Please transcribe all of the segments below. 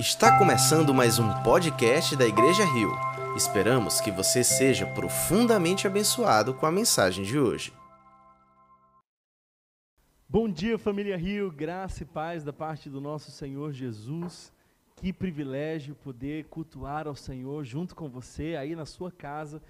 Está começando mais um podcast da Igreja Rio. Esperamos que você seja profundamente abençoado com a mensagem de hoje. Bom dia, família Rio, graça e paz da parte do nosso Senhor Jesus. Que privilégio poder cultuar ao Senhor junto com você aí na sua casa.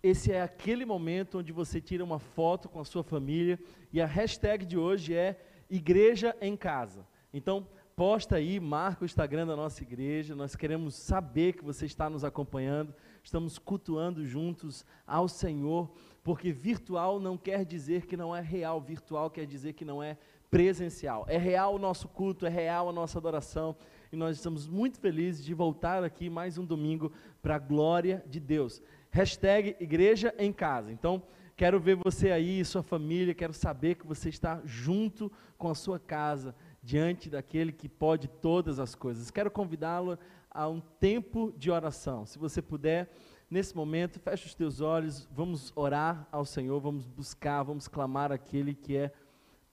Esse é aquele momento onde você tira uma foto com a sua família e a hashtag de hoje é Igreja em Casa. Então, posta aí, marca o Instagram da nossa igreja. Nós queremos saber que você está nos acompanhando. Estamos cultuando juntos ao Senhor, porque virtual não quer dizer que não é real, virtual quer dizer que não é presencial. É real o nosso culto, é real a nossa adoração, e nós estamos muito felizes de voltar aqui mais um domingo para a glória de Deus. Hashtag Igreja em Casa. Então, quero ver você aí, sua família, quero saber que você está junto com a sua casa, diante daquele que pode todas as coisas. Quero convidá-lo a um tempo de oração. Se você puder, nesse momento, feche os teus olhos, vamos orar ao Senhor, vamos buscar, vamos clamar aquele que é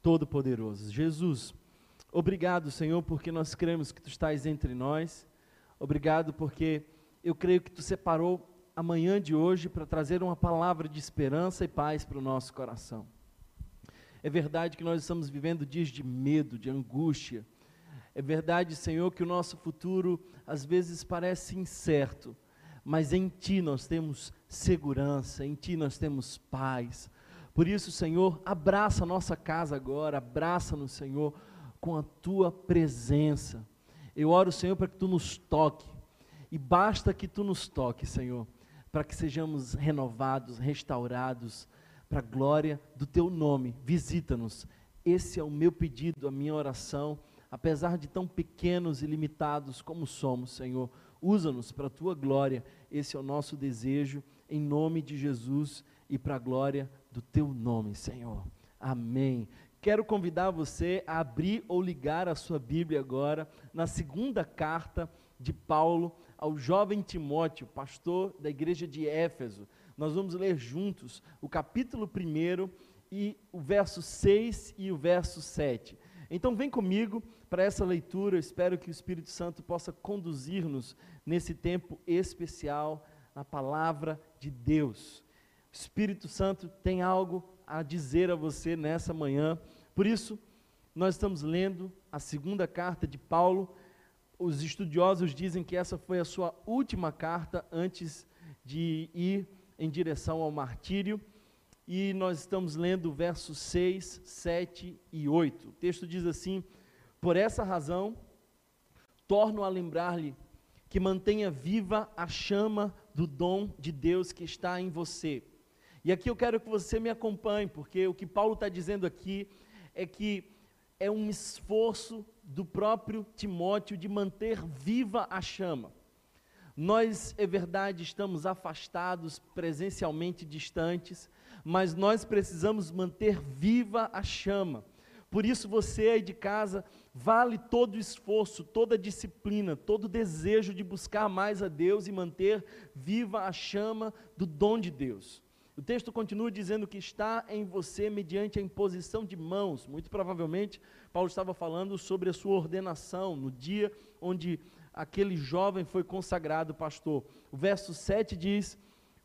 todo-poderoso. Jesus, obrigado, Senhor, porque nós cremos que tu estás entre nós. Obrigado porque eu creio que tu separou a manhã de hoje para trazer uma palavra de esperança e paz para o nosso coração. É verdade que nós estamos vivendo dias de medo, de angústia. É verdade, Senhor, que o nosso futuro às vezes parece incerto, mas em Ti nós temos segurança, em Ti nós temos paz. Por isso, Senhor, abraça a nossa casa agora, abraça-nos, Senhor, com a Tua presença. Eu oro, Senhor, para que Tu nos toque, e basta que Tu nos toque, Senhor, para que sejamos renovados, restaurados, para a glória do teu nome. Visita-nos. Esse é o meu pedido, a minha oração. Apesar de tão pequenos e limitados como somos, Senhor, usa-nos para a tua glória. Esse é o nosso desejo, em nome de Jesus e para a glória do teu nome, Senhor. Amém. Quero convidar você a abrir ou ligar a sua Bíblia agora na segunda carta de Paulo ao jovem Timóteo, pastor da igreja de Éfeso nós vamos ler juntos o capítulo 1 e o verso 6 e o verso 7. Então vem comigo para essa leitura, eu espero que o Espírito Santo possa conduzir-nos nesse tempo especial na palavra de Deus. O Espírito Santo tem algo a dizer a você nessa manhã. Por isso, nós estamos lendo a segunda carta de Paulo. Os estudiosos dizem que essa foi a sua última carta antes de ir em direção ao martírio. E nós estamos lendo versos 6, 7 e 8. O texto diz assim: Por essa razão, torno a lembrar-lhe que mantenha viva a chama do dom de Deus que está em você. E aqui eu quero que você me acompanhe, porque o que Paulo está dizendo aqui é que é um esforço do próprio Timóteo de manter viva a chama. Nós, é verdade, estamos afastados, presencialmente distantes, mas nós precisamos manter viva a chama. Por isso, você aí de casa, vale todo o esforço, toda a disciplina, todo o desejo de buscar mais a Deus e manter viva a chama do dom de Deus. O texto continua dizendo que está em você mediante a imposição de mãos. Muito provavelmente, Paulo estava falando sobre a sua ordenação, no dia onde aquele jovem foi consagrado pastor. O verso 7 diz: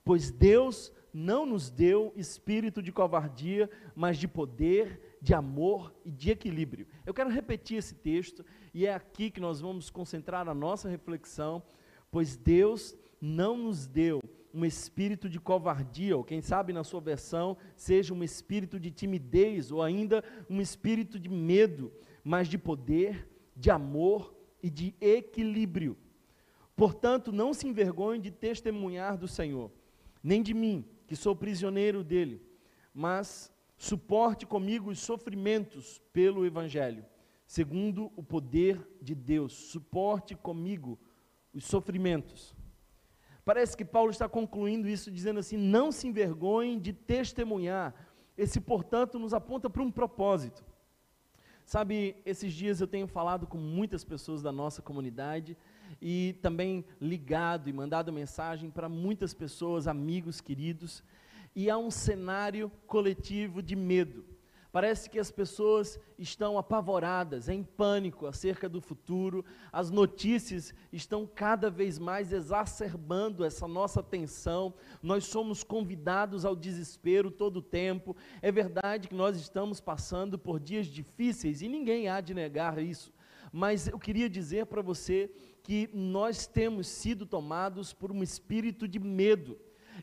Pois Deus não nos deu espírito de covardia, mas de poder, de amor e de equilíbrio. Eu quero repetir esse texto e é aqui que nós vamos concentrar a nossa reflexão, pois Deus não nos deu um espírito de covardia, ou quem sabe na sua versão seja um espírito de timidez, ou ainda um espírito de medo, mas de poder, de amor e de equilíbrio. Portanto, não se envergonhe de testemunhar do Senhor, nem de mim, que sou prisioneiro dele, mas suporte comigo os sofrimentos pelo Evangelho, segundo o poder de Deus. Suporte comigo os sofrimentos. Parece que Paulo está concluindo isso dizendo assim: não se envergonhe de testemunhar. Esse, portanto, nos aponta para um propósito. Sabe, esses dias eu tenho falado com muitas pessoas da nossa comunidade e também ligado e mandado mensagem para muitas pessoas, amigos queridos, e há um cenário coletivo de medo. Parece que as pessoas estão apavoradas, em pânico acerca do futuro. As notícias estão cada vez mais exacerbando essa nossa tensão. Nós somos convidados ao desespero todo o tempo. É verdade que nós estamos passando por dias difíceis e ninguém há de negar isso. Mas eu queria dizer para você que nós temos sido tomados por um espírito de medo.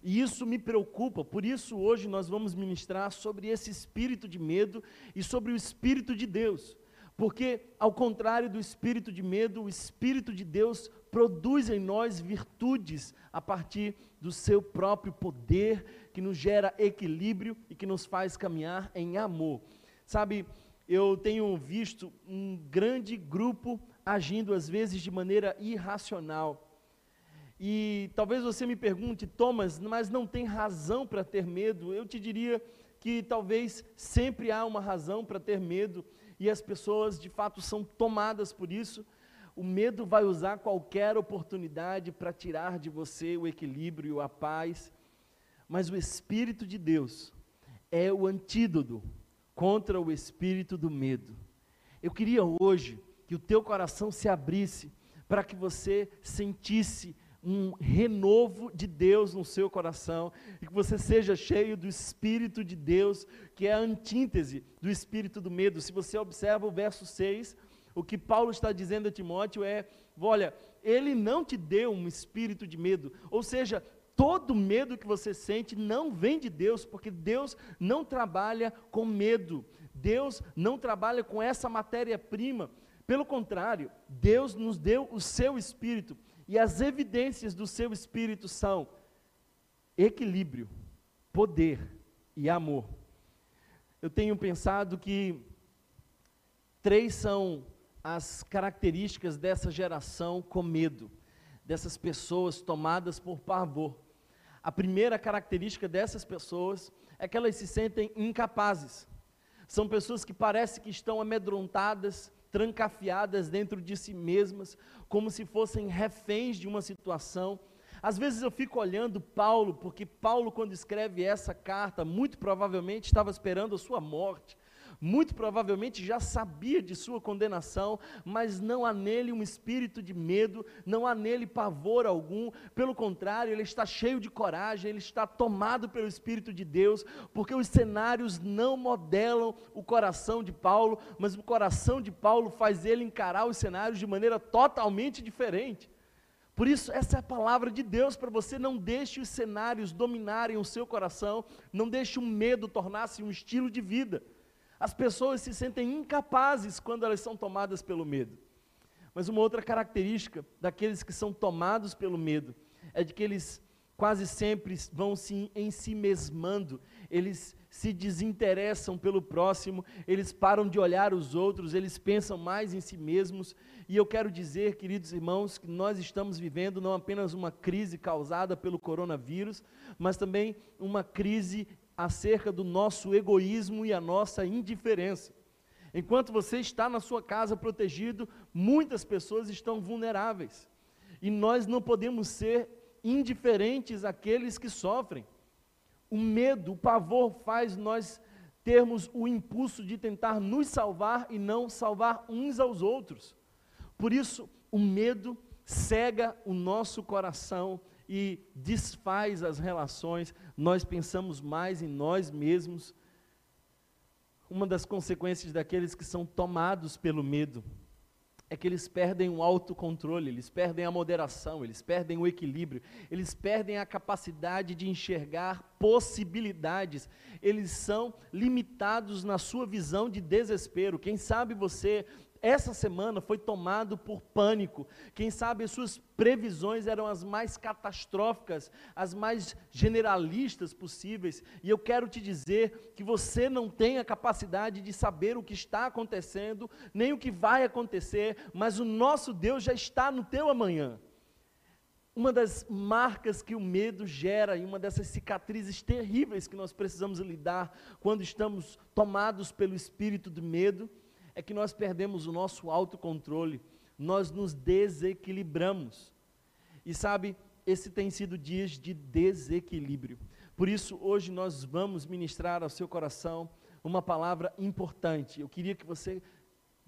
E isso me preocupa, por isso hoje nós vamos ministrar sobre esse espírito de medo e sobre o espírito de Deus. Porque, ao contrário do espírito de medo, o espírito de Deus produz em nós virtudes a partir do seu próprio poder, que nos gera equilíbrio e que nos faz caminhar em amor. Sabe, eu tenho visto um grande grupo agindo às vezes de maneira irracional e talvez você me pergunte, Thomas, mas não tem razão para ter medo? Eu te diria que talvez sempre há uma razão para ter medo e as pessoas de fato são tomadas por isso. O medo vai usar qualquer oportunidade para tirar de você o equilíbrio, a paz, mas o Espírito de Deus é o antídoto contra o espírito do medo. Eu queria hoje que o teu coração se abrisse para que você sentisse um renovo de Deus no seu coração e que você seja cheio do Espírito de Deus, que é a antítese do espírito do medo. Se você observa o verso 6, o que Paulo está dizendo a Timóteo é: olha, ele não te deu um espírito de medo, ou seja, todo medo que você sente não vem de Deus, porque Deus não trabalha com medo, Deus não trabalha com essa matéria-prima. Pelo contrário, Deus nos deu o seu espírito e as evidências do seu espírito são equilíbrio, poder e amor. Eu tenho pensado que três são as características dessa geração com medo, dessas pessoas tomadas por pavor. A primeira característica dessas pessoas é que elas se sentem incapazes. São pessoas que parecem que estão amedrontadas, trancafiadas dentro de si mesmas, como se fossem reféns de uma situação. Às vezes eu fico olhando Paulo, porque Paulo, quando escreve essa carta, muito provavelmente estava esperando a sua morte muito provavelmente já sabia de sua condenação, mas não há nele um espírito de medo, não há nele pavor algum, pelo contrário, ele está cheio de coragem, ele está tomado pelo Espírito de Deus, porque os cenários não modelam o coração de Paulo, mas o coração de Paulo faz ele encarar os cenários de maneira totalmente diferente. Por isso, essa é a palavra de Deus para você. Não deixe os cenários dominarem o seu coração, não deixe o medo tornar-se um estilo de vida. As pessoas se sentem incapazes quando elas são tomadas pelo medo. Mas uma outra característica daqueles que são tomados pelo medo é de que eles quase sempre vão se em si mesmando, eles se desinteressam pelo próximo, eles param de olhar os outros, eles pensam mais em si mesmos. E eu quero dizer, queridos irmãos, que nós estamos vivendo não apenas uma crise causada pelo coronavírus, mas também uma crise acerca do nosso egoísmo e a nossa indiferença. Enquanto você está na sua casa protegido, muitas pessoas estão vulneráveis. E nós não podemos ser indiferentes àqueles que sofrem. O medo, o pavor faz nós termos o impulso de tentar nos salvar e não salvar uns aos outros. Por isso, o medo cega o nosso coração e desfaz as relações, nós pensamos mais em nós mesmos. Uma das consequências daqueles que são tomados pelo medo é que eles perdem o autocontrole, eles perdem a moderação, eles perdem o equilíbrio, eles perdem a capacidade de enxergar possibilidades, eles são limitados na sua visão de desespero. Quem sabe você essa semana foi tomado por pânico. Quem sabe as suas previsões eram as mais catastróficas, as mais generalistas possíveis. E eu quero te dizer que você não tem a capacidade de saber o que está acontecendo, nem o que vai acontecer, mas o nosso Deus já está no teu amanhã. Uma das marcas que o medo gera e uma dessas cicatrizes terríveis que nós precisamos lidar quando estamos tomados pelo espírito do medo é que nós perdemos o nosso autocontrole, nós nos desequilibramos. E sabe, esse tem sido dias de desequilíbrio. Por isso, hoje nós vamos ministrar ao seu coração uma palavra importante. Eu queria que você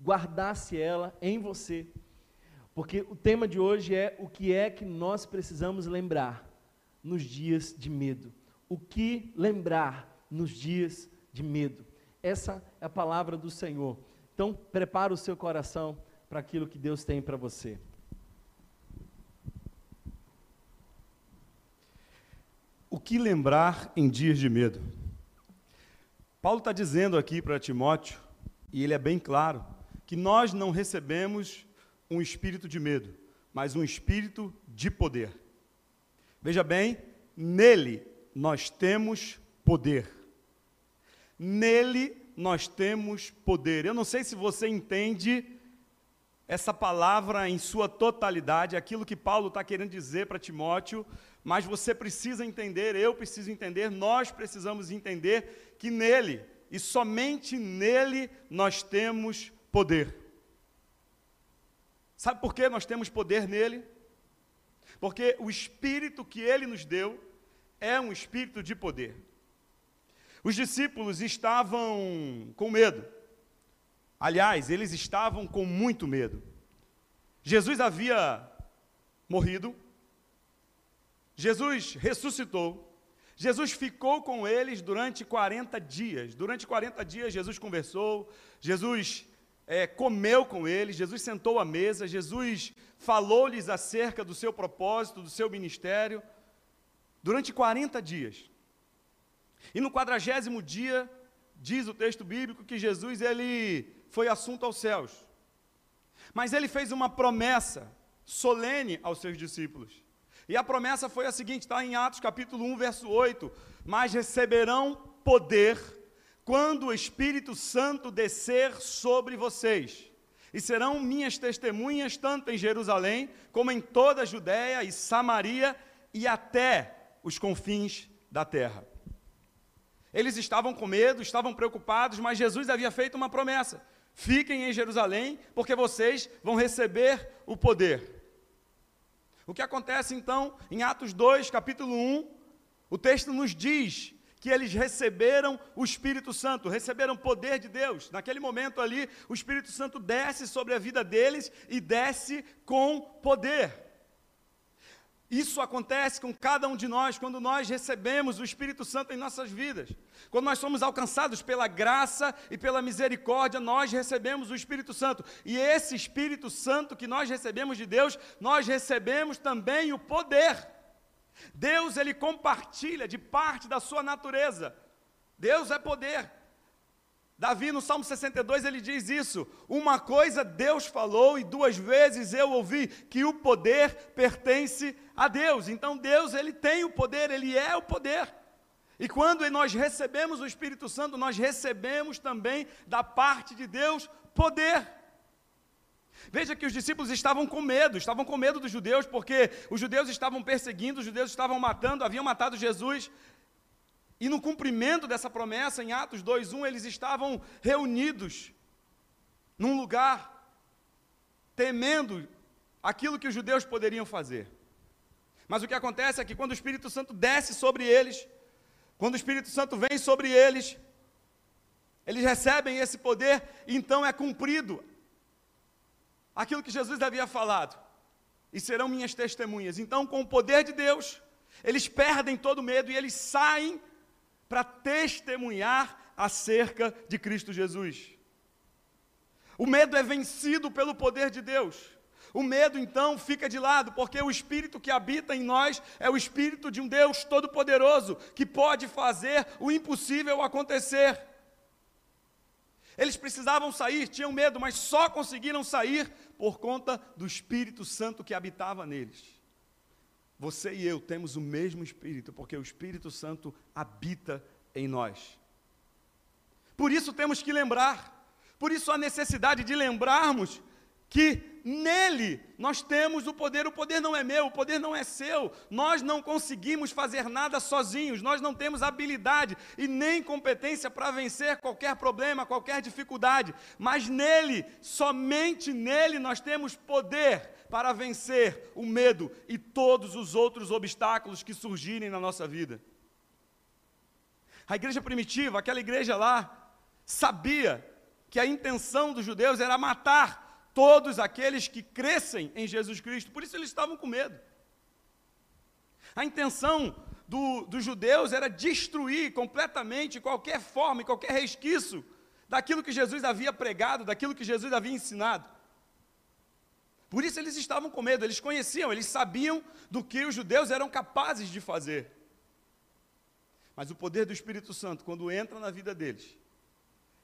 guardasse ela em você, porque o tema de hoje é o que é que nós precisamos lembrar nos dias de medo. O que lembrar nos dias de medo. Essa é a palavra do Senhor. Então, prepara o seu coração para aquilo que Deus tem para você. O que lembrar em dias de medo? Paulo está dizendo aqui para Timóteo, e ele é bem claro, que nós não recebemos um espírito de medo, mas um espírito de poder. Veja bem, nele nós temos poder. Nele nós temos poder. Eu não sei se você entende essa palavra em sua totalidade, aquilo que Paulo está querendo dizer para Timóteo, mas você precisa entender, eu preciso entender, nós precisamos entender que nele, e somente nele, nós temos poder. Sabe por que nós temos poder nele? Porque o espírito que ele nos deu é um espírito de poder. Os discípulos estavam com medo. Aliás, eles estavam com muito medo. Jesus havia morrido, Jesus ressuscitou, Jesus ficou com eles durante 40 dias. Durante 40 dias, Jesus conversou, Jesus é, comeu com eles, Jesus sentou à mesa, Jesus falou-lhes acerca do seu propósito, do seu ministério, durante 40 dias. E no quadragésimo dia, diz o texto bíblico que Jesus ele foi assunto aos céus. Mas ele fez uma promessa solene aos seus discípulos. E a promessa foi a seguinte, está em Atos capítulo 1, verso 8: Mas receberão poder quando o Espírito Santo descer sobre vocês, e serão minhas testemunhas tanto em Jerusalém, como em toda a Judéia e Samaria e até os confins da terra. Eles estavam com medo, estavam preocupados, mas Jesus havia feito uma promessa: fiquem em Jerusalém, porque vocês vão receber o poder. O que acontece então em Atos 2, capítulo 1, o texto nos diz que eles receberam o Espírito Santo, receberam poder de Deus. Naquele momento ali, o Espírito Santo desce sobre a vida deles e desce com poder. Isso acontece com cada um de nós quando nós recebemos o Espírito Santo em nossas vidas. Quando nós somos alcançados pela graça e pela misericórdia, nós recebemos o Espírito Santo. E esse Espírito Santo que nós recebemos de Deus, nós recebemos também o poder. Deus ele compartilha de parte da sua natureza. Deus é poder. Davi no Salmo 62 ele diz isso: Uma coisa Deus falou e duas vezes eu ouvi que o poder pertence a Deus. Então Deus ele tem o poder, ele é o poder. E quando nós recebemos o Espírito Santo, nós recebemos também da parte de Deus poder. Veja que os discípulos estavam com medo, estavam com medo dos judeus, porque os judeus estavam perseguindo, os judeus estavam matando, haviam matado Jesus. E no cumprimento dessa promessa, em Atos 2:1, eles estavam reunidos num lugar temendo aquilo que os judeus poderiam fazer. Mas o que acontece é que quando o Espírito Santo desce sobre eles, quando o Espírito Santo vem sobre eles, eles recebem esse poder, e então é cumprido aquilo que Jesus havia falado. E serão minhas testemunhas. Então, com o poder de Deus, eles perdem todo medo e eles saem para testemunhar acerca de Cristo Jesus. O medo é vencido pelo poder de Deus. O medo então fica de lado, porque o espírito que habita em nós é o espírito de um Deus todo-poderoso, que pode fazer o impossível acontecer. Eles precisavam sair, tinham medo, mas só conseguiram sair por conta do Espírito Santo que habitava neles. Você e eu temos o mesmo Espírito, porque o Espírito Santo habita em nós. Por isso temos que lembrar, por isso a necessidade de lembrarmos que nele nós temos o poder. O poder não é meu, o poder não é seu. Nós não conseguimos fazer nada sozinhos, nós não temos habilidade e nem competência para vencer qualquer problema, qualquer dificuldade. Mas nele, somente nele, nós temos poder para vencer o medo e todos os outros obstáculos que surgirem na nossa vida. A igreja primitiva, aquela igreja lá, sabia que a intenção dos judeus era matar todos aqueles que crescem em Jesus Cristo, por isso eles estavam com medo. A intenção do, dos judeus era destruir completamente qualquer forma e qualquer resquício daquilo que Jesus havia pregado, daquilo que Jesus havia ensinado. Por isso eles estavam com medo, eles conheciam, eles sabiam do que os judeus eram capazes de fazer. Mas o poder do Espírito Santo, quando entra na vida deles,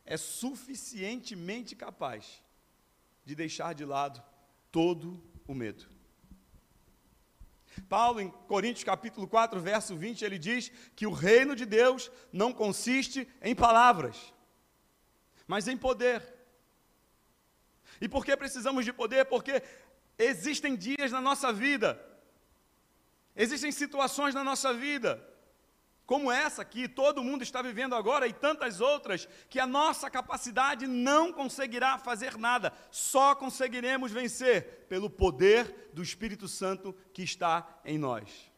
é suficientemente capaz de deixar de lado todo o medo. Paulo, em Coríntios capítulo 4, verso 20, ele diz que o reino de Deus não consiste em palavras, mas em poder. E por que precisamos de poder? Porque existem dias na nossa vida, existem situações na nossa vida, como essa que todo mundo está vivendo agora e tantas outras, que a nossa capacidade não conseguirá fazer nada, só conseguiremos vencer pelo poder do Espírito Santo que está em nós.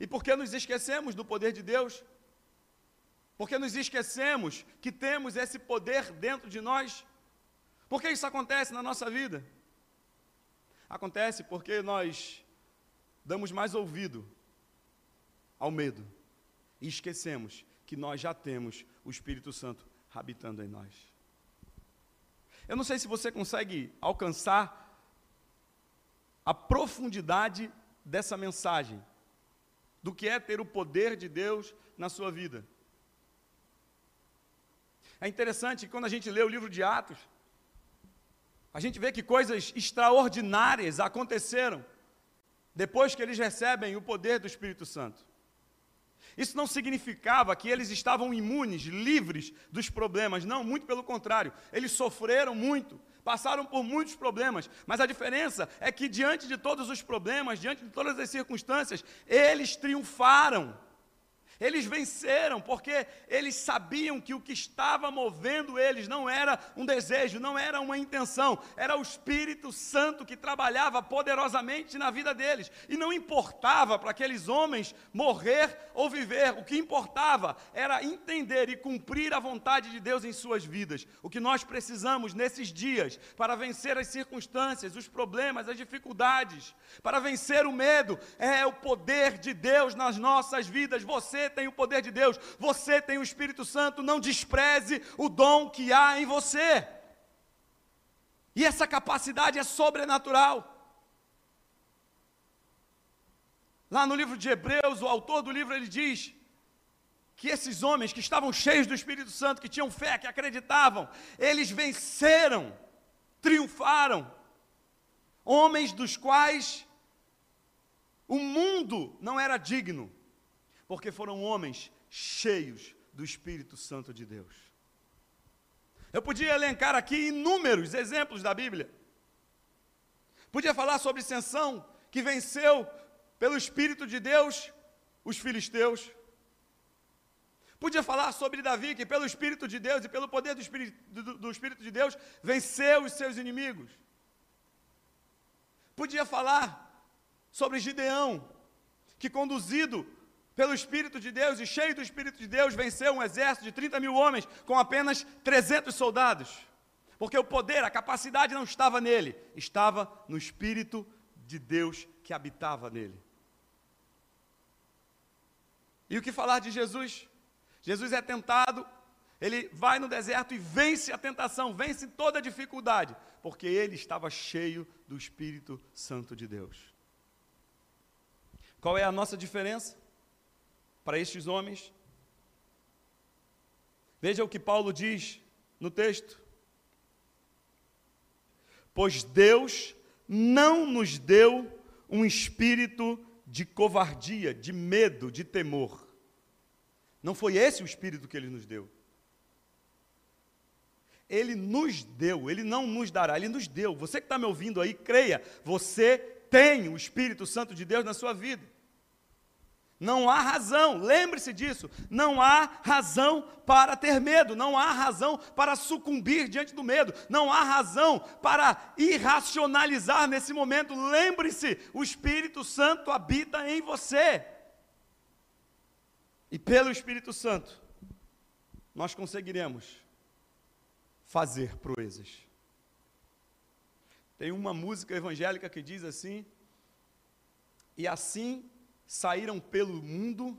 E por que nos esquecemos do poder de Deus? Porque nos esquecemos que temos esse poder dentro de nós. Por que isso acontece na nossa vida? Acontece porque nós damos mais ouvido ao medo e esquecemos que nós já temos o Espírito Santo habitando em nós. Eu não sei se você consegue alcançar a profundidade dessa mensagem, do que é ter o poder de Deus na sua vida. É interessante que quando a gente lê o livro de Atos, a gente vê que coisas extraordinárias aconteceram depois que eles recebem o poder do Espírito Santo. Isso não significava que eles estavam imunes, livres dos problemas, não, muito pelo contrário, eles sofreram muito, passaram por muitos problemas, mas a diferença é que diante de todos os problemas, diante de todas as circunstâncias, eles triunfaram. Eles venceram porque eles sabiam que o que estava movendo eles não era um desejo, não era uma intenção, era o Espírito Santo que trabalhava poderosamente na vida deles. E não importava para aqueles homens morrer ou viver, o que importava era entender e cumprir a vontade de Deus em suas vidas. O que nós precisamos nesses dias para vencer as circunstâncias, os problemas, as dificuldades, para vencer o medo, é o poder de Deus nas nossas vidas. Você tem o poder de Deus, você tem o Espírito Santo, não despreze o dom que há em você. E essa capacidade é sobrenatural. Lá no livro de Hebreus, o autor do livro ele diz que esses homens que estavam cheios do Espírito Santo, que tinham fé, que acreditavam, eles venceram, triunfaram. Homens dos quais o mundo não era digno porque foram homens cheios do Espírito Santo de Deus. Eu podia elencar aqui inúmeros exemplos da Bíblia. Podia falar sobre Sansão, que venceu pelo Espírito de Deus os filisteus. Podia falar sobre Davi, que pelo Espírito de Deus e pelo poder do Espírito, do, do Espírito de Deus venceu os seus inimigos. Podia falar sobre Gideão, que conduzido pelo Espírito de Deus e cheio do Espírito de Deus, venceu um exército de 30 mil homens com apenas 300 soldados. Porque o poder, a capacidade não estava nele, estava no Espírito de Deus que habitava nele. E o que falar de Jesus? Jesus é tentado, ele vai no deserto e vence a tentação, vence toda a dificuldade, porque ele estava cheio do Espírito Santo de Deus. Qual é a nossa diferença? Para estes homens. Veja o que Paulo diz no texto. Pois Deus não nos deu um espírito de covardia, de medo, de temor. Não foi esse o espírito que ele nos deu. Ele nos deu, ele não nos dará, ele nos deu. Você que está me ouvindo aí, creia, você tem o Espírito Santo de Deus na sua vida. Não há razão, lembre-se disso, não há razão para ter medo, não há razão para sucumbir diante do medo, não há razão para irracionalizar nesse momento. Lembre-se, o Espírito Santo habita em você. E pelo Espírito Santo, nós conseguiremos fazer proezas. Tem uma música evangélica que diz assim: E assim saíram pelo mundo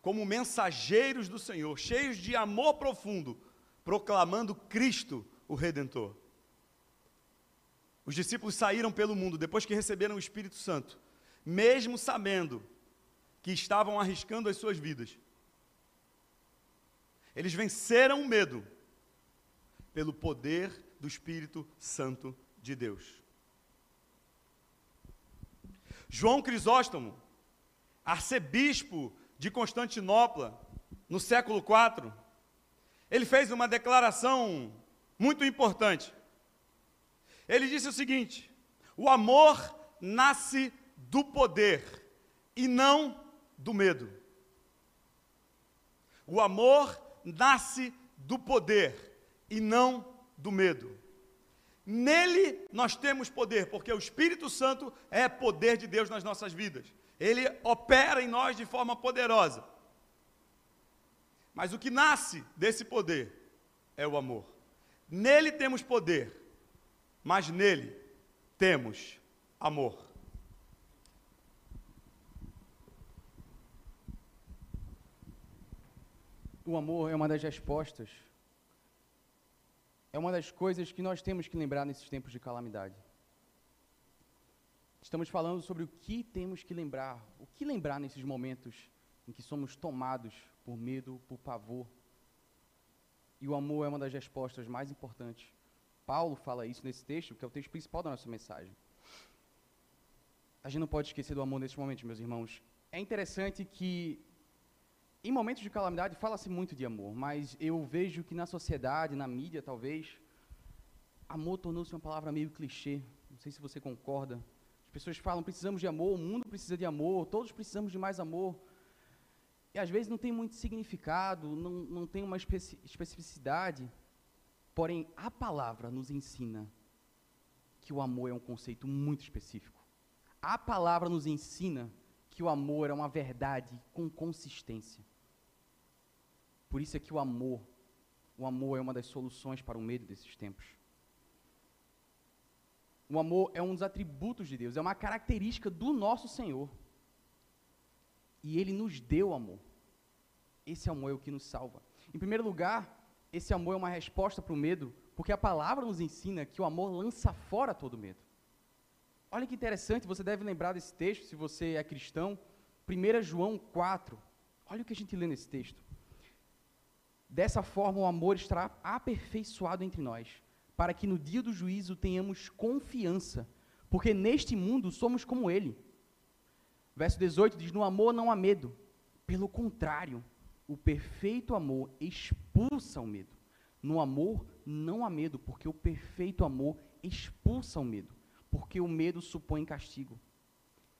como mensageiros do Senhor, cheios de amor profundo, proclamando Cristo, o Redentor. Os discípulos saíram pelo mundo depois que receberam o Espírito Santo, mesmo sabendo que estavam arriscando as suas vidas. Eles venceram o medo pelo poder do Espírito Santo de Deus. João Crisóstomo, arcebispo de Constantinopla, no século IV, ele fez uma declaração muito importante. Ele disse o seguinte: o amor nasce do poder e não do medo. O amor nasce do poder e não do medo. Nele nós temos poder, porque o Espírito Santo é poder de Deus nas nossas vidas. Ele opera em nós de forma poderosa. Mas o que nasce desse poder é o amor. Nele temos poder, mas nele temos amor. O amor é uma das respostas, é uma das coisas que nós temos que lembrar nesses tempos de calamidade. Estamos falando sobre o que temos que lembrar, o que lembrar nesses momentos em que somos tomados por medo, por pavor. E o amor é uma das respostas mais importantes. Paulo fala isso nesse texto, que é o texto principal da nossa mensagem. A gente não pode esquecer do amor nesse momento, meus irmãos. É interessante que em momentos de calamidade fala-se muito de amor, mas eu vejo que na sociedade, na mídia talvez, amor tornou-se uma palavra meio clichê. Não sei se você concorda. As pessoas falam precisamos de amor, o mundo precisa de amor, todos precisamos de mais amor. E às vezes não tem muito significado, não, não tem uma especi especificidade. Porém, a palavra nos ensina que o amor é um conceito muito específico. A palavra nos ensina que o amor é uma verdade com consistência. Por isso é que o amor, o amor é uma das soluções para o medo desses tempos. O amor é um dos atributos de Deus, é uma característica do nosso Senhor. E Ele nos deu amor. Esse amor é o que nos salva. Em primeiro lugar, esse amor é uma resposta para o medo, porque a palavra nos ensina que o amor lança fora todo medo. Olha que interessante, você deve lembrar desse texto, se você é cristão. 1 João 4. Olha o que a gente lê nesse texto. Dessa forma, o amor estará aperfeiçoado entre nós, para que no dia do juízo tenhamos confiança, porque neste mundo somos como ele. Verso 18 diz: No amor não há medo, pelo contrário, o perfeito amor expulsa o medo. No amor não há medo, porque o perfeito amor expulsa o medo, porque o medo supõe castigo.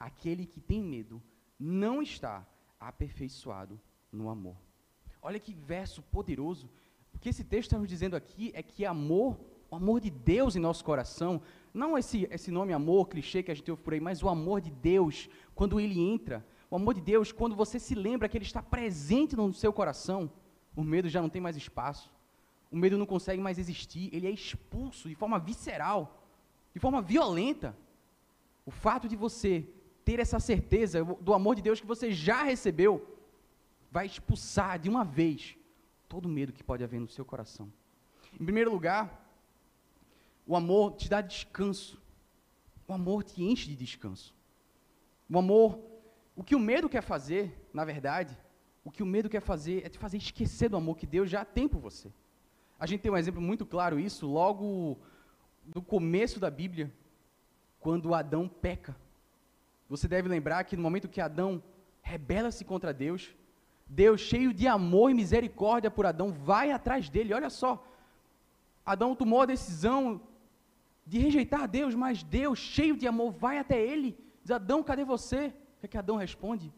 Aquele que tem medo não está aperfeiçoado no amor. Olha que verso poderoso. O que esse texto está nos dizendo aqui é que amor, o amor de Deus em nosso coração, não esse, esse nome amor clichê que a gente ouve por aí, mas o amor de Deus, quando ele entra, o amor de Deus, quando você se lembra que ele está presente no seu coração, o medo já não tem mais espaço, o medo não consegue mais existir, ele é expulso de forma visceral, de forma violenta. O fato de você ter essa certeza do amor de Deus que você já recebeu, vai expulsar de uma vez todo medo que pode haver no seu coração. Em primeiro lugar, o amor te dá descanso. O amor te enche de descanso. O amor, o que o medo quer fazer, na verdade, o que o medo quer fazer é te fazer esquecer do amor que Deus já tem por você. A gente tem um exemplo muito claro isso logo no começo da Bíblia, quando Adão peca. Você deve lembrar que no momento que Adão rebela-se contra Deus, Deus, cheio de amor e misericórdia por Adão, vai atrás dele. Olha só, Adão tomou a decisão de rejeitar Deus, mas Deus, cheio de amor, vai até ele. Diz: Adão, cadê você? O que, é que Adão responde?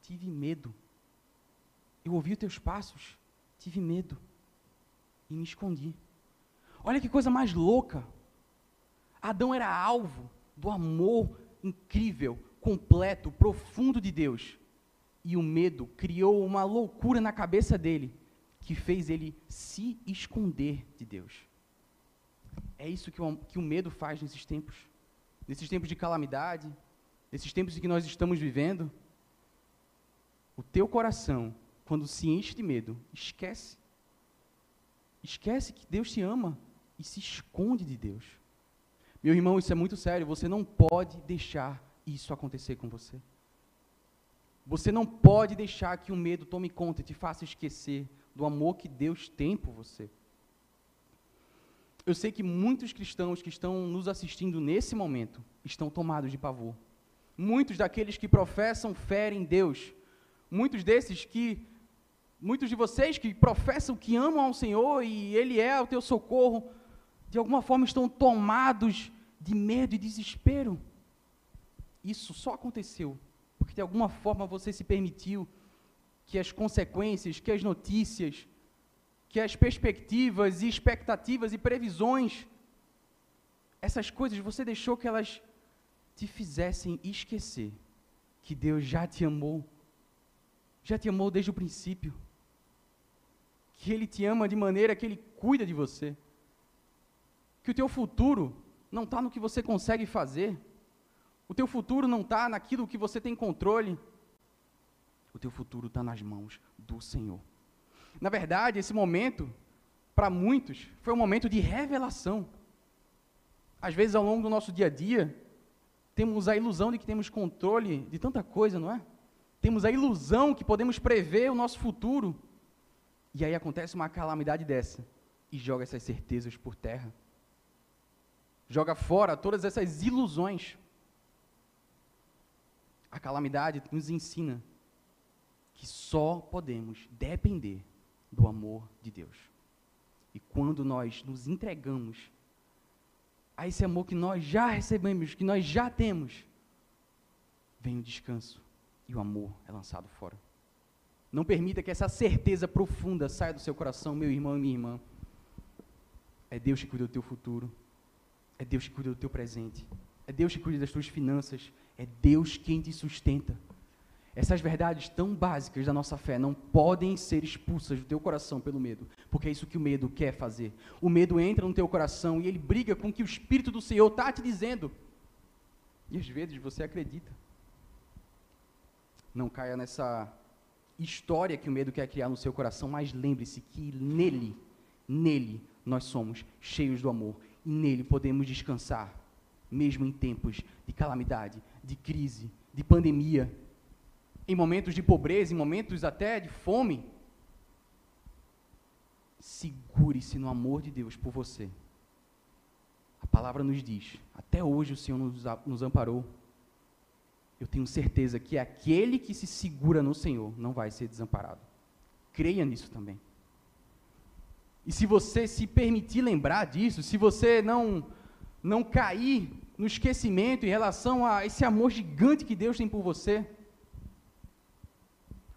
Tive medo. Eu ouvi os teus passos, tive medo e me escondi. Olha que coisa mais louca. Adão era alvo do amor incrível, completo, profundo de Deus e o medo criou uma loucura na cabeça dele, que fez ele se esconder de Deus. É isso que o, que o medo faz nesses tempos. Nesses tempos de calamidade, nesses tempos em que nós estamos vivendo. O teu coração, quando se enche de medo, esquece. Esquece que Deus te ama e se esconde de Deus. Meu irmão, isso é muito sério. Você não pode deixar isso acontecer com você. Você não pode deixar que o medo tome conta e te faça esquecer do amor que Deus tem por você. Eu sei que muitos cristãos que estão nos assistindo nesse momento estão tomados de pavor. Muitos daqueles que professam fé em Deus, muitos desses que, muitos de vocês que professam que amam ao Senhor e Ele é o teu socorro, de alguma forma estão tomados de medo e desespero. Isso só aconteceu porque de alguma forma você se permitiu que as consequências, que as notícias, que as perspectivas e expectativas e previsões, essas coisas você deixou que elas te fizessem esquecer que Deus já te amou, já te amou desde o princípio, que Ele te ama de maneira que Ele cuida de você, que o teu futuro não está no que você consegue fazer, o teu futuro não está naquilo que você tem controle. O teu futuro está nas mãos do Senhor. Na verdade, esse momento, para muitos, foi um momento de revelação. Às vezes, ao longo do nosso dia a dia, temos a ilusão de que temos controle de tanta coisa, não é? Temos a ilusão que podemos prever o nosso futuro. E aí acontece uma calamidade dessa e joga essas certezas por terra. Joga fora todas essas ilusões. A calamidade nos ensina que só podemos depender do amor de Deus. E quando nós nos entregamos a esse amor que nós já recebemos, que nós já temos, vem o descanso e o amor é lançado fora. Não permita que essa certeza profunda saia do seu coração, meu irmão e minha irmã. É Deus que cuida do teu futuro. É Deus que cuida do teu presente. É Deus que cuida das tuas finanças. É Deus quem te sustenta. Essas verdades tão básicas da nossa fé não podem ser expulsas do teu coração pelo medo, porque é isso que o medo quer fazer. O medo entra no teu coração e ele briga com o que o Espírito do Senhor está te dizendo. E às vezes você acredita. Não caia nessa história que o medo quer criar no seu coração, mas lembre-se que nele, nele, nós somos cheios do amor e nele podemos descansar mesmo em tempos de calamidade, de crise, de pandemia, em momentos de pobreza, em momentos até de fome. Segure-se no amor de Deus por você. A palavra nos diz: até hoje o Senhor nos, nos amparou. Eu tenho certeza que aquele que se segura no Senhor não vai ser desamparado. Creia nisso também. E se você se permitir lembrar disso, se você não não cair no esquecimento em relação a esse amor gigante que Deus tem por você.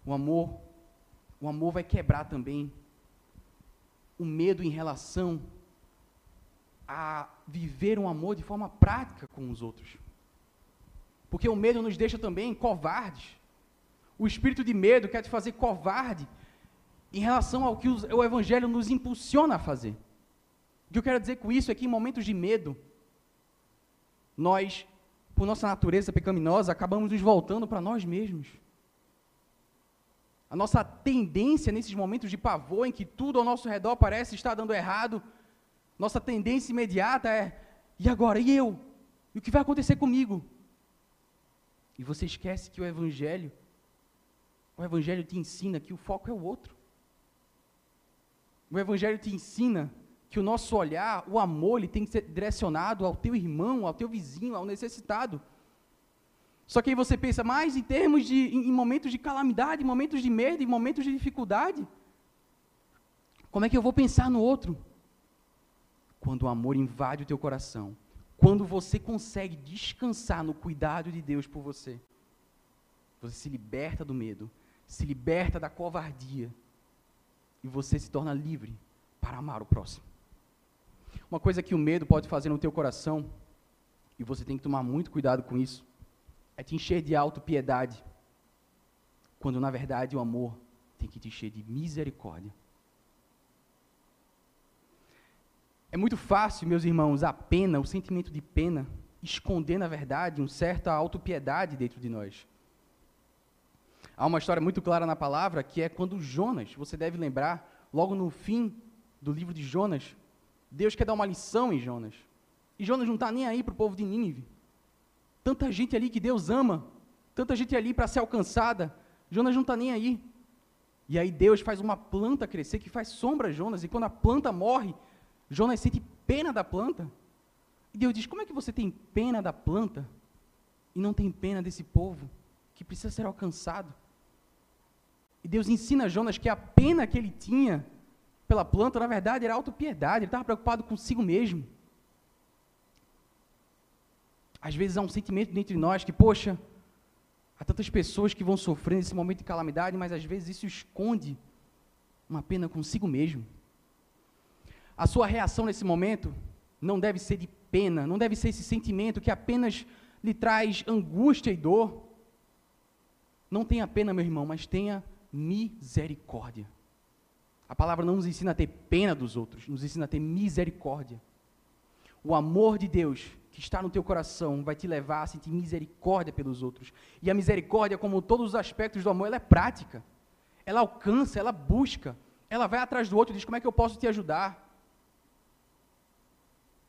O amor, o amor vai quebrar também o medo em relação a viver um amor de forma prática com os outros. Porque o medo nos deixa também covardes. O espírito de medo quer te fazer covarde em relação ao que o Evangelho nos impulsiona a fazer. O que eu quero dizer com isso é que em momentos de medo, nós, por nossa natureza pecaminosa, acabamos nos voltando para nós mesmos. A nossa tendência nesses momentos de pavor, em que tudo ao nosso redor parece estar dando errado, nossa tendência imediata é: e agora? E eu? E o que vai acontecer comigo? E você esquece que o Evangelho, o Evangelho te ensina que o foco é o outro. O Evangelho te ensina que o nosso olhar, o amor, ele tem que ser direcionado ao teu irmão, ao teu vizinho, ao necessitado. Só que aí você pensa mais em termos de em, momentos de calamidade, em momentos de medo, em momentos de dificuldade. Como é que eu vou pensar no outro? Quando o amor invade o teu coração, quando você consegue descansar no cuidado de Deus por você, você se liberta do medo, se liberta da covardia e você se torna livre para amar o próximo. Uma coisa que o medo pode fazer no teu coração, e você tem que tomar muito cuidado com isso, é te encher de autopiedade, quando na verdade o amor tem que te encher de misericórdia. É muito fácil, meus irmãos, a pena, o sentimento de pena, esconder, na verdade, uma certa autopiedade dentro de nós. Há uma história muito clara na palavra que é quando Jonas, você deve lembrar, logo no fim do livro de Jonas, Deus quer dar uma lição em Jonas. E Jonas não está nem aí para o povo de Nínive. Tanta gente ali que Deus ama, tanta gente ali para ser alcançada, Jonas não está nem aí. E aí Deus faz uma planta crescer que faz sombra a Jonas, e quando a planta morre, Jonas sente pena da planta. E Deus diz: Como é que você tem pena da planta e não tem pena desse povo que precisa ser alcançado? E Deus ensina a Jonas que a pena que ele tinha pela planta, na verdade, era autopiedade, ele estava preocupado consigo mesmo. Às vezes há um sentimento dentro de nós que, poxa, há tantas pessoas que vão sofrer nesse momento de calamidade, mas às vezes isso esconde uma pena consigo mesmo. A sua reação nesse momento não deve ser de pena, não deve ser esse sentimento que apenas lhe traz angústia e dor. Não tenha pena, meu irmão, mas tenha misericórdia. A palavra não nos ensina a ter pena dos outros, nos ensina a ter misericórdia. O amor de Deus que está no teu coração vai te levar a sentir misericórdia pelos outros. E a misericórdia, como todos os aspectos do amor, ela é prática. Ela alcança, ela busca, ela vai atrás do outro e diz: Como é que eu posso te ajudar?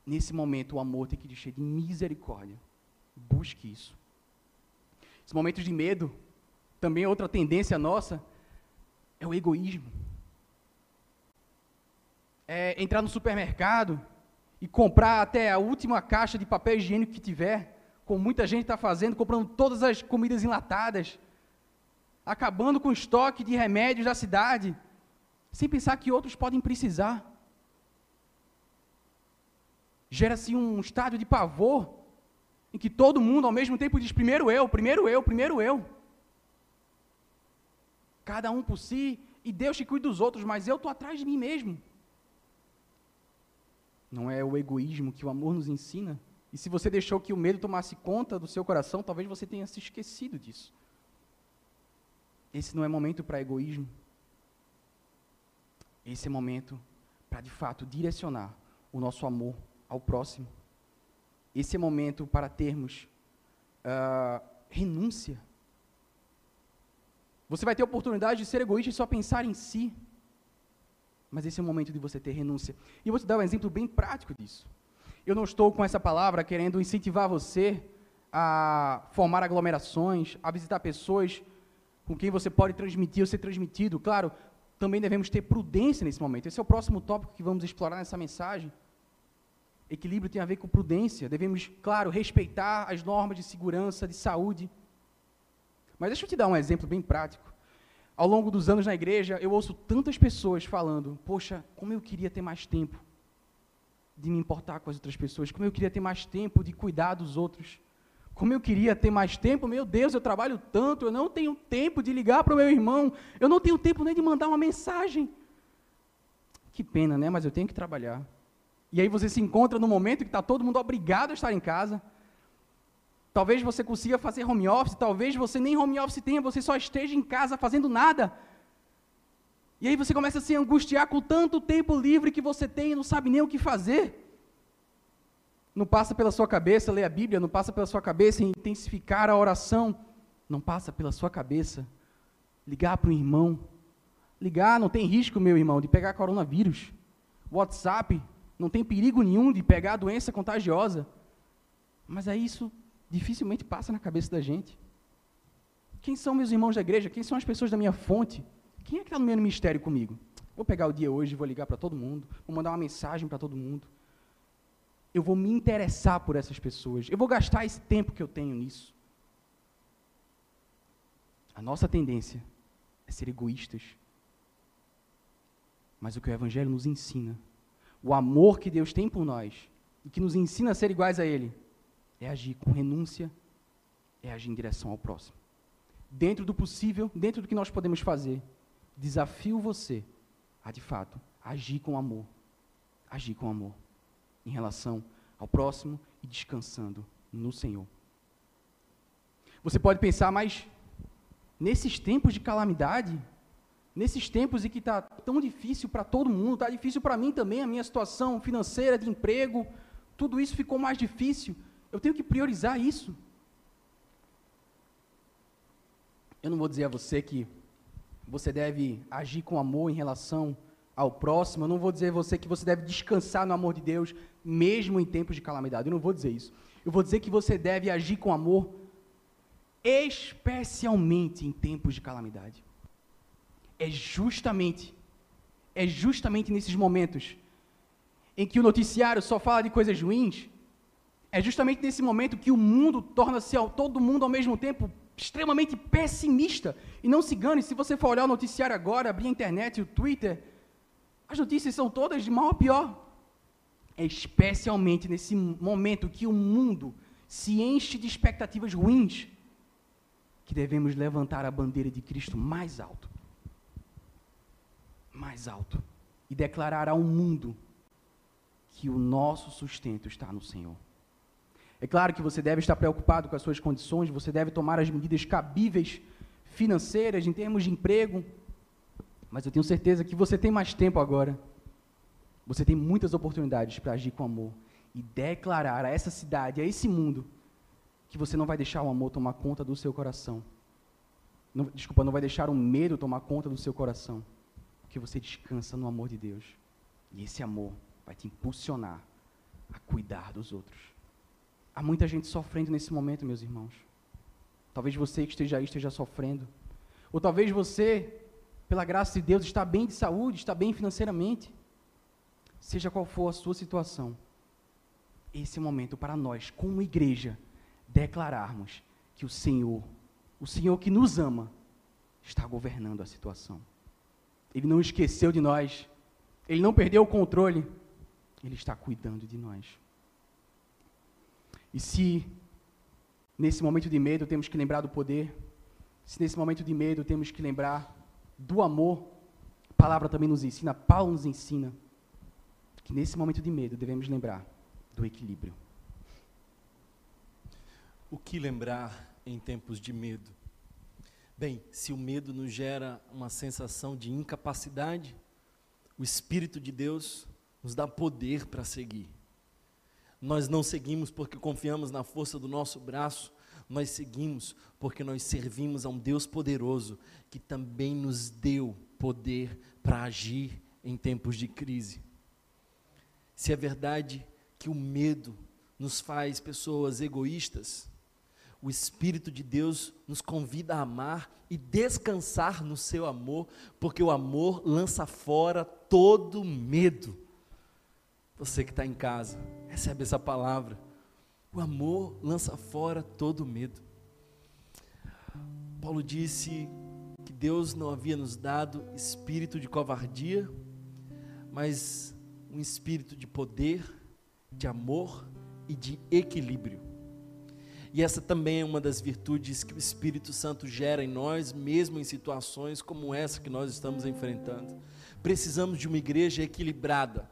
Nesse momento, o amor tem que te encher de misericórdia. Busque isso. Esses momentos de medo, também outra tendência nossa, é o egoísmo. É entrar no supermercado e comprar até a última caixa de papel higiênico que tiver, como muita gente está fazendo, comprando todas as comidas enlatadas, acabando com o estoque de remédios da cidade, sem pensar que outros podem precisar. Gera-se um estado de pavor, em que todo mundo ao mesmo tempo diz: primeiro eu, primeiro eu, primeiro eu cada um por si, e Deus que cuida dos outros, mas eu estou atrás de mim mesmo. Não é o egoísmo que o amor nos ensina? E se você deixou que o medo tomasse conta do seu coração, talvez você tenha se esquecido disso. Esse não é momento para egoísmo. Esse é momento para, de fato, direcionar o nosso amor ao próximo. Esse é momento para termos uh, renúncia você vai ter a oportunidade de ser egoísta e só pensar em si. Mas esse é o momento de você ter renúncia. E eu vou te dar um exemplo bem prático disso. Eu não estou com essa palavra querendo incentivar você a formar aglomerações, a visitar pessoas com quem você pode transmitir ou ser transmitido. Claro, também devemos ter prudência nesse momento. Esse é o próximo tópico que vamos explorar nessa mensagem. Equilíbrio tem a ver com prudência. Devemos, claro, respeitar as normas de segurança, de saúde. Mas deixa eu te dar um exemplo bem prático. Ao longo dos anos na igreja, eu ouço tantas pessoas falando: Poxa, como eu queria ter mais tempo de me importar com as outras pessoas, como eu queria ter mais tempo de cuidar dos outros, como eu queria ter mais tempo, meu Deus, eu trabalho tanto, eu não tenho tempo de ligar para o meu irmão, eu não tenho tempo nem de mandar uma mensagem. Que pena, né? Mas eu tenho que trabalhar. E aí você se encontra no momento que está todo mundo obrigado a estar em casa, Talvez você consiga fazer home office, talvez você nem home office tenha, você só esteja em casa fazendo nada. E aí você começa a se angustiar com tanto tempo livre que você tem e não sabe nem o que fazer. Não passa pela sua cabeça ler a Bíblia, não passa pela sua cabeça intensificar a oração, não passa pela sua cabeça ligar para o irmão. Ligar, não tem risco, meu irmão, de pegar coronavírus. WhatsApp, não tem perigo nenhum de pegar a doença contagiosa. Mas é isso dificilmente passa na cabeça da gente. Quem são meus irmãos da igreja? Quem são as pessoas da minha fonte? Quem é que está no meu ministério comigo? Vou pegar o dia hoje, vou ligar para todo mundo, vou mandar uma mensagem para todo mundo. Eu vou me interessar por essas pessoas. Eu vou gastar esse tempo que eu tenho nisso. A nossa tendência é ser egoístas. Mas o que o Evangelho nos ensina, o amor que Deus tem por nós e que nos ensina a ser iguais a Ele, é agir com renúncia, é agir em direção ao próximo. Dentro do possível, dentro do que nós podemos fazer, desafio você a, de fato, agir com amor. Agir com amor em relação ao próximo e descansando no Senhor. Você pode pensar, mas nesses tempos de calamidade, nesses tempos em que está tão difícil para todo mundo, está difícil para mim também, a minha situação financeira, de emprego, tudo isso ficou mais difícil. Eu tenho que priorizar isso. Eu não vou dizer a você que você deve agir com amor em relação ao próximo. Eu não vou dizer a você que você deve descansar no amor de Deus, mesmo em tempos de calamidade. Eu não vou dizer isso. Eu vou dizer que você deve agir com amor, especialmente em tempos de calamidade. É justamente, é justamente nesses momentos em que o noticiário só fala de coisas ruins, é justamente nesse momento que o mundo torna-se todo mundo ao mesmo tempo extremamente pessimista. E não se engane, se você for olhar o noticiário agora, abrir a internet, o Twitter, as notícias são todas de mal a pior. É especialmente nesse momento que o mundo se enche de expectativas ruins que devemos levantar a bandeira de Cristo mais alto. Mais alto. E declarar ao mundo que o nosso sustento está no Senhor. É claro que você deve estar preocupado com as suas condições, você deve tomar as medidas cabíveis financeiras, em termos de emprego, mas eu tenho certeza que você tem mais tempo agora. Você tem muitas oportunidades para agir com amor e declarar a essa cidade, a esse mundo, que você não vai deixar o amor tomar conta do seu coração. Não, desculpa, não vai deixar o medo tomar conta do seu coração, porque você descansa no amor de Deus. E esse amor vai te impulsionar a cuidar dos outros. Há muita gente sofrendo nesse momento, meus irmãos. Talvez você que esteja aí esteja sofrendo. Ou talvez você, pela graça de Deus, está bem de saúde, está bem financeiramente. Seja qual for a sua situação, esse é o momento para nós, como igreja, declararmos que o Senhor, o Senhor que nos ama, está governando a situação. Ele não esqueceu de nós, ele não perdeu o controle, ele está cuidando de nós. E se nesse momento de medo temos que lembrar do poder, se nesse momento de medo temos que lembrar do amor, a palavra também nos ensina, Paulo nos ensina, que nesse momento de medo devemos lembrar do equilíbrio. O que lembrar em tempos de medo? Bem, se o medo nos gera uma sensação de incapacidade, o Espírito de Deus nos dá poder para seguir. Nós não seguimos porque confiamos na força do nosso braço, nós seguimos porque nós servimos a um Deus poderoso que também nos deu poder para agir em tempos de crise. Se é verdade que o medo nos faz pessoas egoístas, o Espírito de Deus nos convida a amar e descansar no seu amor, porque o amor lança fora todo medo. Você que está em casa, recebe essa palavra. O amor lança fora todo medo. Paulo disse que Deus não havia nos dado espírito de covardia, mas um espírito de poder, de amor e de equilíbrio. E essa também é uma das virtudes que o Espírito Santo gera em nós, mesmo em situações como essa que nós estamos enfrentando. Precisamos de uma igreja equilibrada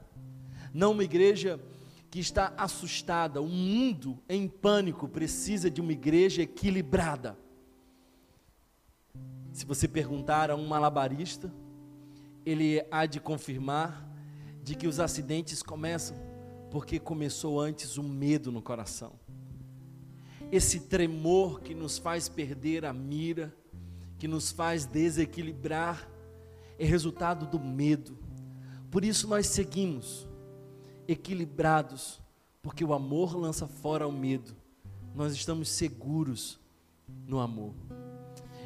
não uma igreja que está assustada. O mundo em pânico precisa de uma igreja equilibrada. Se você perguntar a um malabarista, ele há de confirmar de que os acidentes começam porque começou antes o medo no coração. Esse tremor que nos faz perder a mira, que nos faz desequilibrar, é resultado do medo. Por isso nós seguimos equilibrados, porque o amor lança fora o medo. Nós estamos seguros no amor.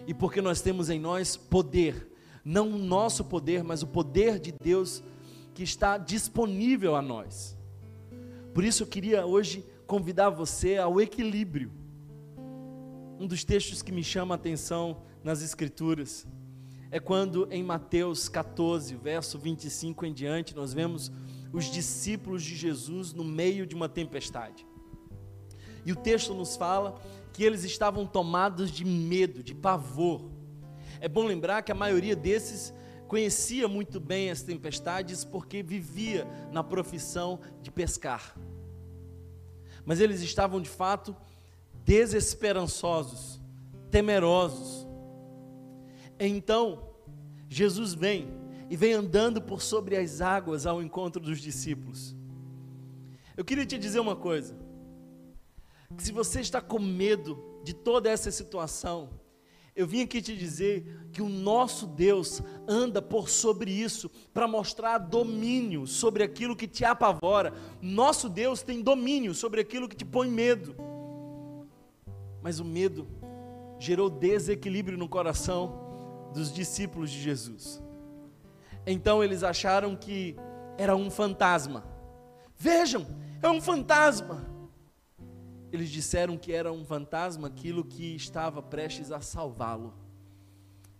E porque nós temos em nós poder, não o nosso poder, mas o poder de Deus que está disponível a nós. Por isso eu queria hoje convidar você ao equilíbrio. Um dos textos que me chama a atenção nas Escrituras é quando em Mateus 14, verso 25 em diante, nós vemos os discípulos de Jesus no meio de uma tempestade. E o texto nos fala que eles estavam tomados de medo, de pavor. É bom lembrar que a maioria desses conhecia muito bem as tempestades porque vivia na profissão de pescar. Mas eles estavam de fato desesperançosos, temerosos. Então, Jesus vem e vem andando por sobre as águas ao encontro dos discípulos. Eu queria te dizer uma coisa: que se você está com medo de toda essa situação, eu vim aqui te dizer que o nosso Deus anda por sobre isso para mostrar domínio sobre aquilo que te apavora. Nosso Deus tem domínio sobre aquilo que te põe medo. Mas o medo gerou desequilíbrio no coração dos discípulos de Jesus. Então eles acharam que era um fantasma. Vejam, é um fantasma eles disseram que era um fantasma aquilo que estava prestes a salvá-lo.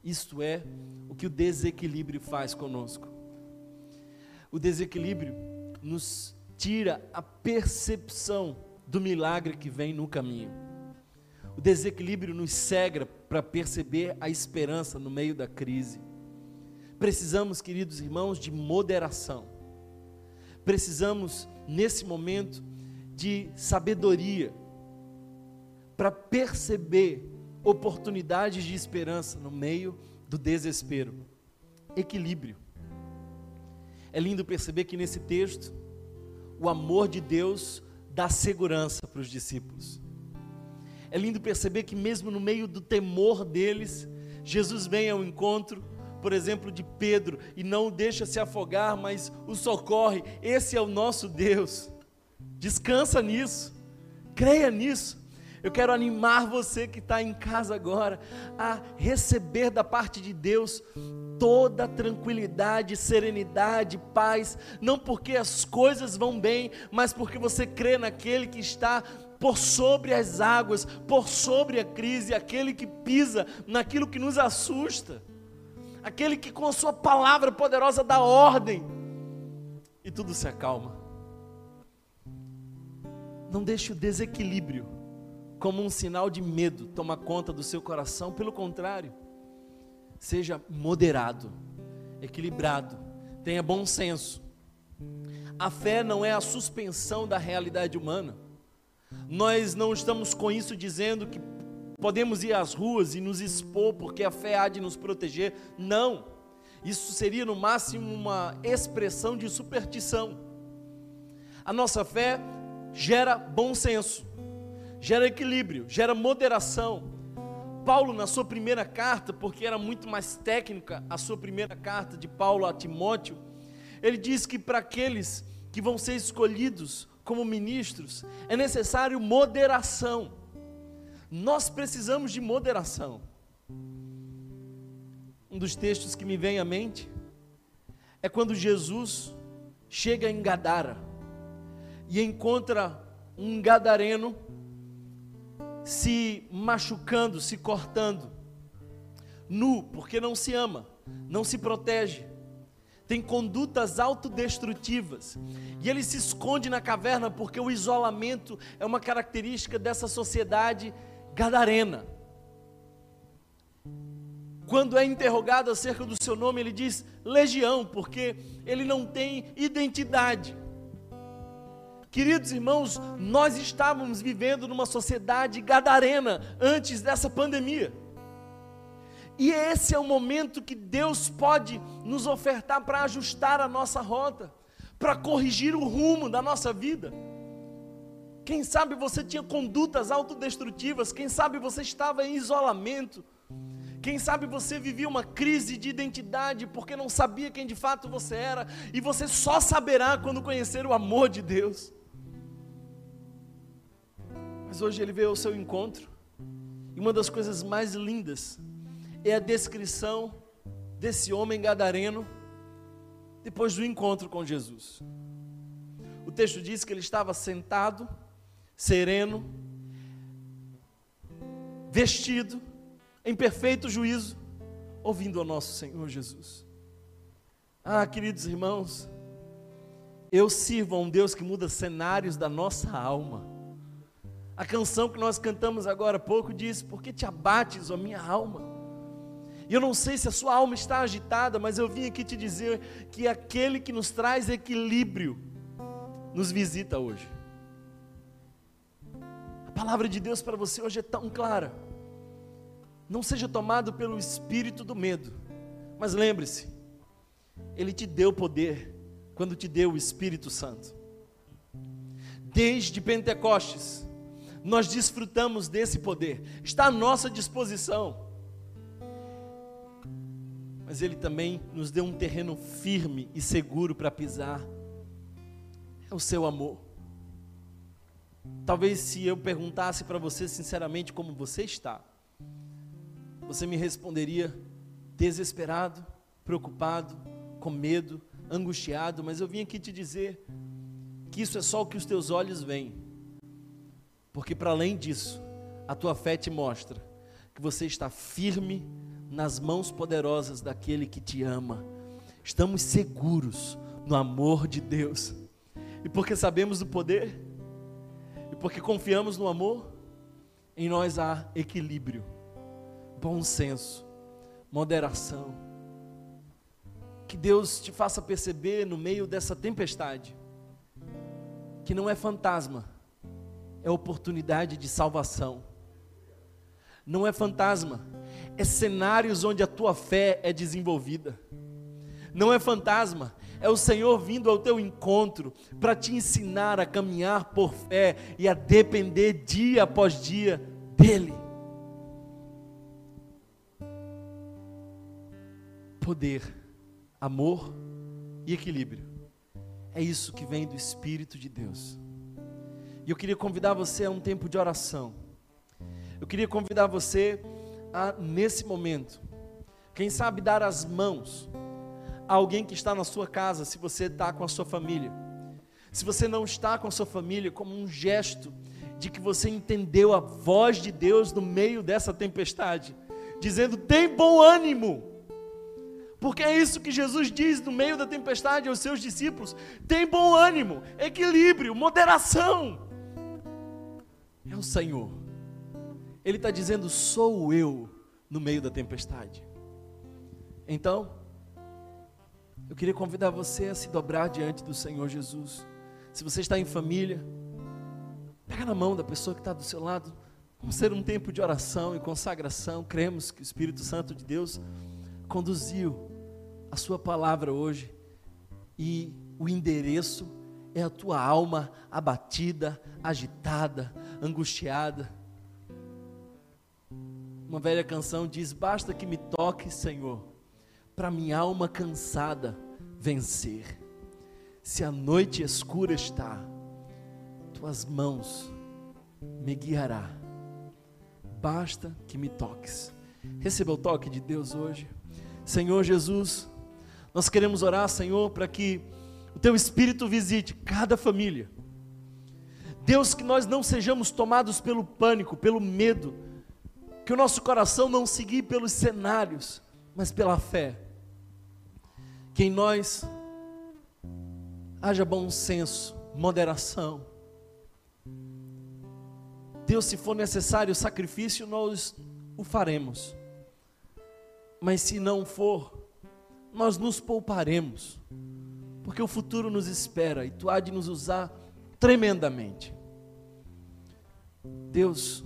Isto é o que o desequilíbrio faz conosco. O desequilíbrio nos tira a percepção do milagre que vem no caminho. O desequilíbrio nos cega para perceber a esperança no meio da crise. Precisamos, queridos irmãos, de moderação. Precisamos, nesse momento, de sabedoria para perceber oportunidades de esperança no meio do desespero. Equilíbrio. É lindo perceber que nesse texto, o amor de Deus dá segurança para os discípulos. É lindo perceber que, mesmo no meio do temor deles, Jesus vem ao encontro, por exemplo, de Pedro e não o deixa se afogar, mas o socorre. Esse é o nosso Deus. Descansa nisso, creia nisso. Eu quero animar você que está em casa agora a receber da parte de Deus toda tranquilidade, serenidade, paz, não porque as coisas vão bem, mas porque você crê naquele que está por sobre as águas, por sobre a crise, aquele que pisa naquilo que nos assusta, aquele que com a sua palavra poderosa dá ordem e tudo se acalma. Não deixe o desequilíbrio como um sinal de medo toma conta do seu coração, pelo contrário, seja moderado, equilibrado, tenha bom senso. A fé não é a suspensão da realidade humana. Nós não estamos com isso dizendo que podemos ir às ruas e nos expor porque a fé há de nos proteger. Não. Isso seria no máximo uma expressão de superstição. A nossa fé gera bom senso gera equilíbrio, gera moderação. Paulo, na sua primeira carta, porque era muito mais técnica a sua primeira carta de Paulo a Timóteo, ele diz que para aqueles que vão ser escolhidos como ministros, é necessário moderação. Nós precisamos de moderação. Um dos textos que me vem à mente é quando Jesus chega em Gadara e encontra um gadareno se machucando, se cortando, nu, porque não se ama, não se protege, tem condutas autodestrutivas, e ele se esconde na caverna porque o isolamento é uma característica dessa sociedade gadarena. Quando é interrogado acerca do seu nome, ele diz legião, porque ele não tem identidade. Queridos irmãos, nós estávamos vivendo numa sociedade gadarena antes dessa pandemia. E esse é o momento que Deus pode nos ofertar para ajustar a nossa rota, para corrigir o rumo da nossa vida. Quem sabe você tinha condutas autodestrutivas, quem sabe você estava em isolamento, quem sabe você vivia uma crise de identidade porque não sabia quem de fato você era, e você só saberá quando conhecer o amor de Deus. Mas hoje ele veio ao seu encontro. E uma das coisas mais lindas é a descrição desse homem gadareno depois do encontro com Jesus. O texto diz que ele estava sentado, sereno, vestido, em perfeito juízo, ouvindo ao nosso Senhor Jesus. Ah, queridos irmãos, eu sirvo a um Deus que muda cenários da nossa alma. A canção que nós cantamos agora há pouco diz: Por que te abates, ó minha alma? E eu não sei se a sua alma está agitada, mas eu vim aqui te dizer que aquele que nos traz equilíbrio nos visita hoje. A palavra de Deus para você hoje é tão clara. Não seja tomado pelo espírito do medo, Mas lembre-se, Ele te deu poder quando te deu o Espírito Santo. Desde Pentecostes, nós desfrutamos desse poder, está à nossa disposição. Mas Ele também nos deu um terreno firme e seguro para pisar. É o seu amor. Talvez se eu perguntasse para você sinceramente como você está, você me responderia desesperado, preocupado, com medo, angustiado, mas eu vim aqui te dizer que isso é só o que os teus olhos veem. Porque para além disso, a tua fé te mostra que você está firme nas mãos poderosas daquele que te ama. Estamos seguros no amor de Deus. E porque sabemos do poder, e porque confiamos no amor, em nós há equilíbrio, bom senso, moderação. Que Deus te faça perceber no meio dessa tempestade que não é fantasma, é oportunidade de salvação. Não é fantasma, é cenários onde a tua fé é desenvolvida. Não é fantasma, é o Senhor vindo ao teu encontro para te ensinar a caminhar por fé e a depender dia após dia dEle. Poder, amor e equilíbrio. É isso que vem do Espírito de Deus. E eu queria convidar você a um tempo de oração. Eu queria convidar você a, nesse momento, quem sabe dar as mãos alguém que está na sua casa, se você está com a sua família. Se você não está com a sua família, como um gesto de que você entendeu a voz de Deus no meio dessa tempestade, dizendo: tem bom ânimo. Porque é isso que Jesus diz no meio da tempestade aos seus discípulos: tem bom ânimo, equilíbrio, moderação. É o Senhor. Ele está dizendo: sou eu no meio da tempestade. Então, eu queria convidar você a se dobrar diante do Senhor Jesus. Se você está em família, pega na mão da pessoa que está do seu lado. Vamos ser um tempo de oração e consagração. Cremos que o Espírito Santo de Deus conduziu a sua palavra hoje e o endereço é a tua alma abatida, agitada, angustiada. Uma velha canção diz: Basta que me toque, Senhor, para minha alma cansada vencer. Se a noite escura está, tuas mãos me guiará. Basta que me toques. Receba o toque de Deus hoje. Senhor Jesus, nós queremos orar, Senhor, para que o teu espírito visite cada família. Deus, que nós não sejamos tomados pelo pânico, pelo medo, que o nosso coração não seguir pelos cenários, mas pela fé. Que em nós haja bom senso, moderação. Deus, se for necessário sacrifício, nós o faremos. Mas se não for, nós nos pouparemos, porque o futuro nos espera e tu há de nos usar tremendamente. Deus,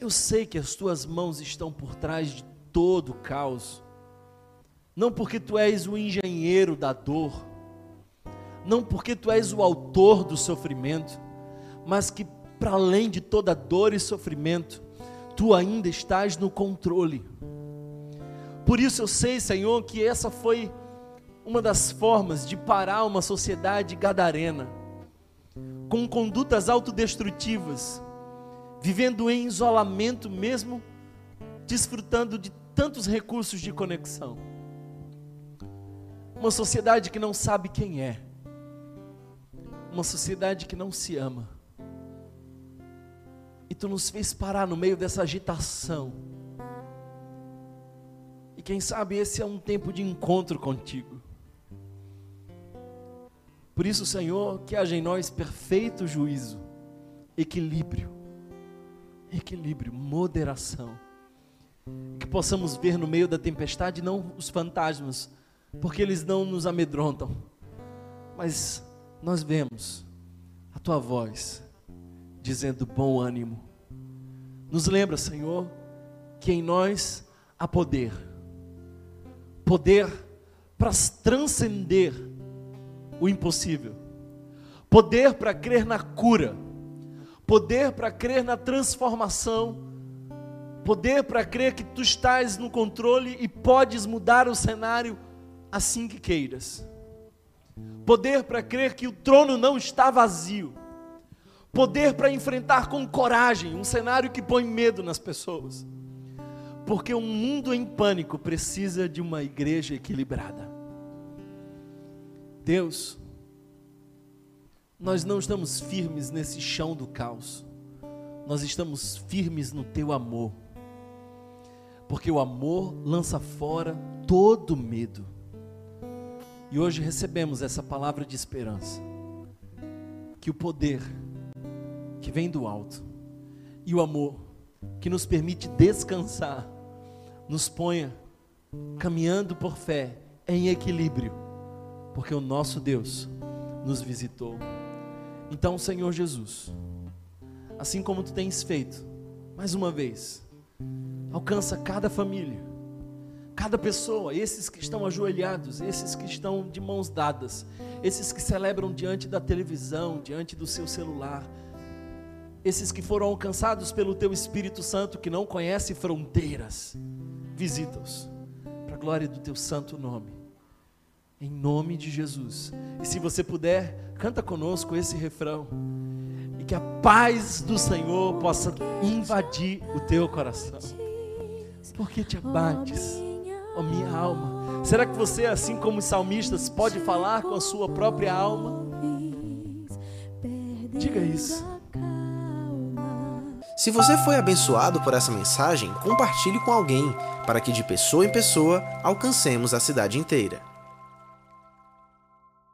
eu sei que as tuas mãos estão por trás de todo o caos, não porque tu és o engenheiro da dor, não porque tu és o autor do sofrimento, mas que para além de toda dor e sofrimento, tu ainda estás no controle. Por isso eu sei, Senhor, que essa foi uma das formas de parar uma sociedade gadarena, com condutas autodestrutivas, vivendo em isolamento mesmo, desfrutando de tantos recursos de conexão. Uma sociedade que não sabe quem é, uma sociedade que não se ama. E tu nos fez parar no meio dessa agitação e quem sabe esse é um tempo de encontro contigo. Por isso, Senhor, que haja em nós perfeito juízo, equilíbrio, equilíbrio, moderação. Que possamos ver no meio da tempestade não os fantasmas, porque eles não nos amedrontam, mas nós vemos a tua voz dizendo bom ânimo. Nos lembra, Senhor, que em nós há poder. Poder para transcender o impossível, poder para crer na cura, poder para crer na transformação, poder para crer que tu estás no controle e podes mudar o cenário assim que queiras, poder para crer que o trono não está vazio, poder para enfrentar com coragem um cenário que põe medo nas pessoas. Porque um mundo em pânico precisa de uma igreja equilibrada. Deus, nós não estamos firmes nesse chão do caos, nós estamos firmes no teu amor, porque o amor lança fora todo medo. E hoje recebemos essa palavra de esperança, que o poder que vem do alto e o amor que nos permite descansar nos ponha caminhando por fé em equilíbrio, porque o nosso Deus nos visitou. Então, Senhor Jesus, assim como tu tens feito, mais uma vez, alcança cada família, cada pessoa, esses que estão ajoelhados, esses que estão de mãos dadas, esses que celebram diante da televisão, diante do seu celular, esses que foram alcançados pelo teu Espírito Santo que não conhece fronteiras visita-os, para a glória do teu santo nome, em nome de Jesus. E se você puder, canta conosco esse refrão, e que a paz do Senhor possa invadir o teu coração, porque te abates, ó minha alma. Será que você, assim como os salmistas, pode falar com a sua própria alma? Diga isso. Se você foi abençoado por essa mensagem, compartilhe com alguém, para que de pessoa em pessoa alcancemos a cidade inteira.